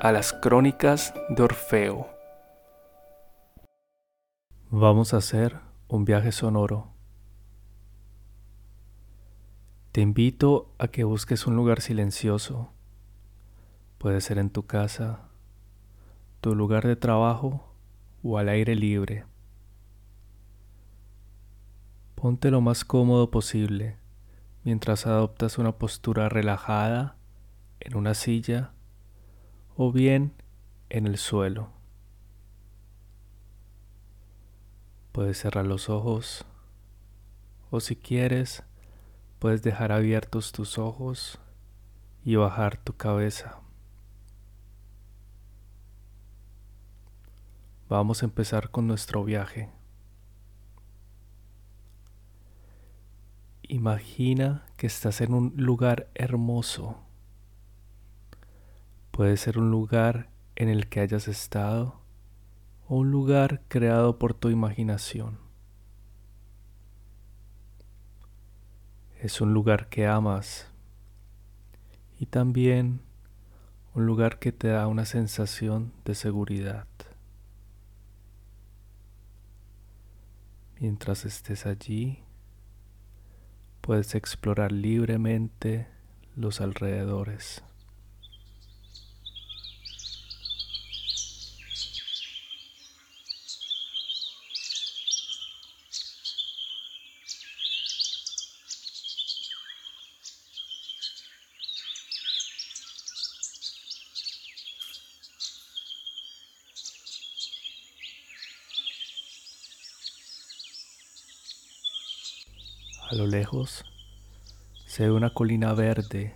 a las crónicas de Orfeo. Vamos a hacer un viaje sonoro. Te invito a que busques un lugar silencioso. Puede ser en tu casa, tu lugar de trabajo o al aire libre. Ponte lo más cómodo posible mientras adoptas una postura relajada en una silla o bien en el suelo. Puedes cerrar los ojos o si quieres puedes dejar abiertos tus ojos y bajar tu cabeza. Vamos a empezar con nuestro viaje. Imagina que estás en un lugar hermoso. Puede ser un lugar en el que hayas estado o un lugar creado por tu imaginación. Es un lugar que amas y también un lugar que te da una sensación de seguridad. Mientras estés allí, puedes explorar libremente los alrededores. A lo lejos se ve una colina verde.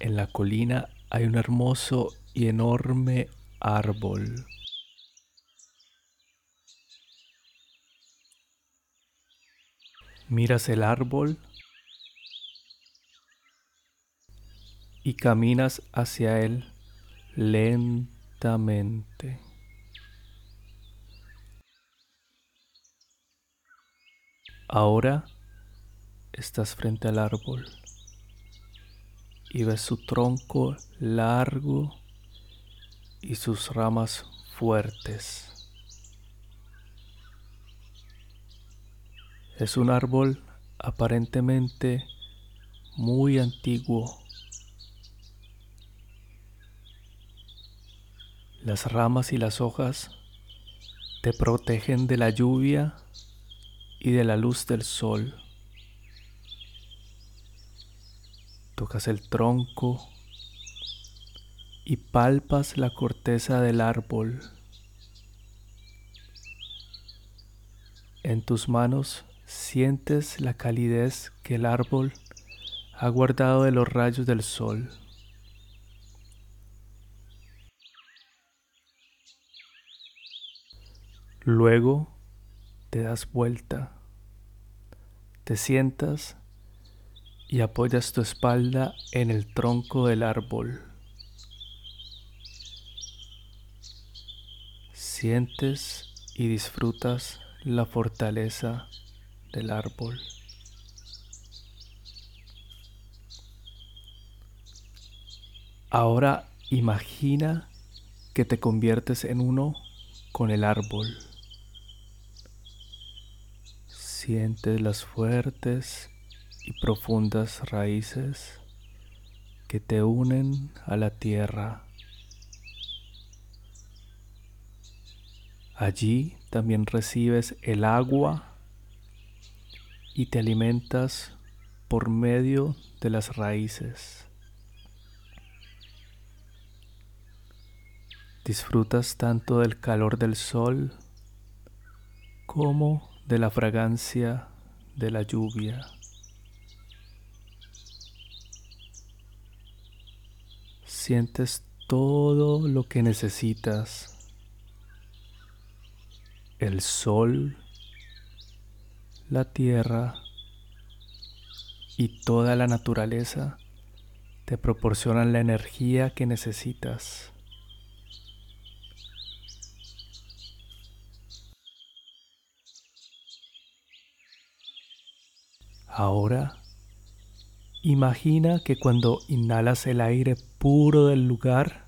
En la colina hay un hermoso y enorme árbol. Miras el árbol y caminas hacia él lentamente. Ahora estás frente al árbol y ves su tronco largo y sus ramas fuertes. Es un árbol aparentemente muy antiguo. Las ramas y las hojas te protegen de la lluvia y de la luz del sol. Tocas el tronco y palpas la corteza del árbol. En tus manos sientes la calidez que el árbol ha guardado de los rayos del sol. Luego te das vuelta, te sientas y apoyas tu espalda en el tronco del árbol. Sientes y disfrutas la fortaleza del árbol. Ahora imagina que te conviertes en uno con el árbol. Sientes las fuertes y profundas raíces que te unen a la tierra. Allí también recibes el agua y te alimentas por medio de las raíces. Disfrutas tanto del calor del sol como de la fragancia de la lluvia. sientes todo lo que necesitas. El sol, la tierra y toda la naturaleza te proporcionan la energía que necesitas. Ahora, imagina que cuando inhalas el aire puro del lugar,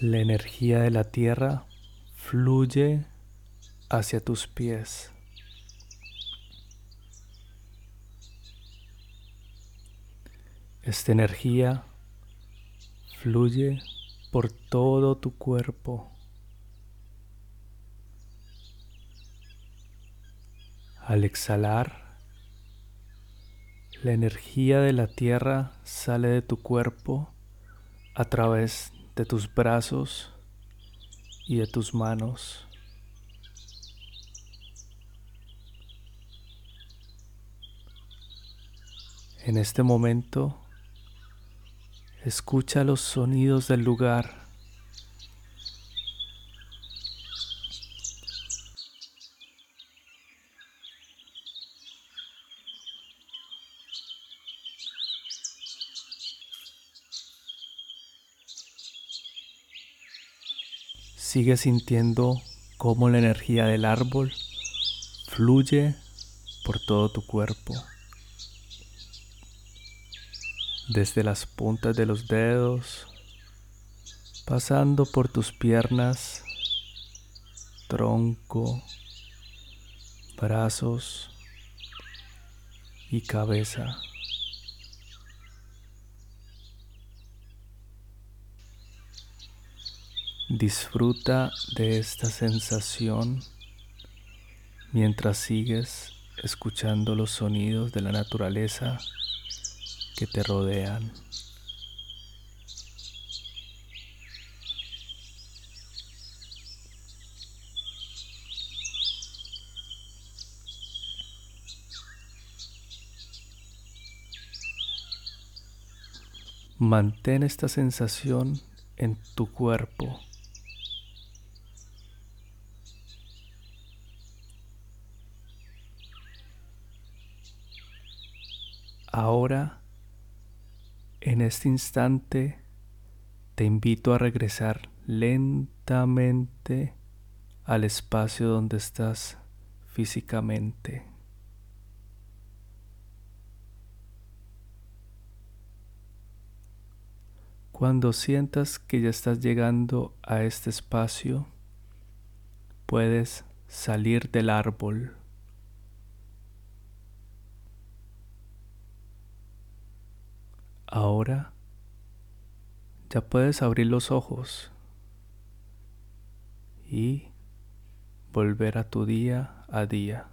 la energía de la tierra fluye hacia tus pies. Esta energía fluye por todo tu cuerpo. Al exhalar, la energía de la tierra sale de tu cuerpo a través de tus brazos y de tus manos. En este momento, escucha los sonidos del lugar. Sigue sintiendo cómo la energía del árbol fluye por todo tu cuerpo. Desde las puntas de los dedos, pasando por tus piernas, tronco, brazos y cabeza. Disfruta de esta sensación mientras sigues escuchando los sonidos de la naturaleza que te rodean. Mantén esta sensación en tu cuerpo. Ahora, en este instante, te invito a regresar lentamente al espacio donde estás físicamente. Cuando sientas que ya estás llegando a este espacio, puedes salir del árbol. Ahora ya puedes abrir los ojos y volver a tu día a día.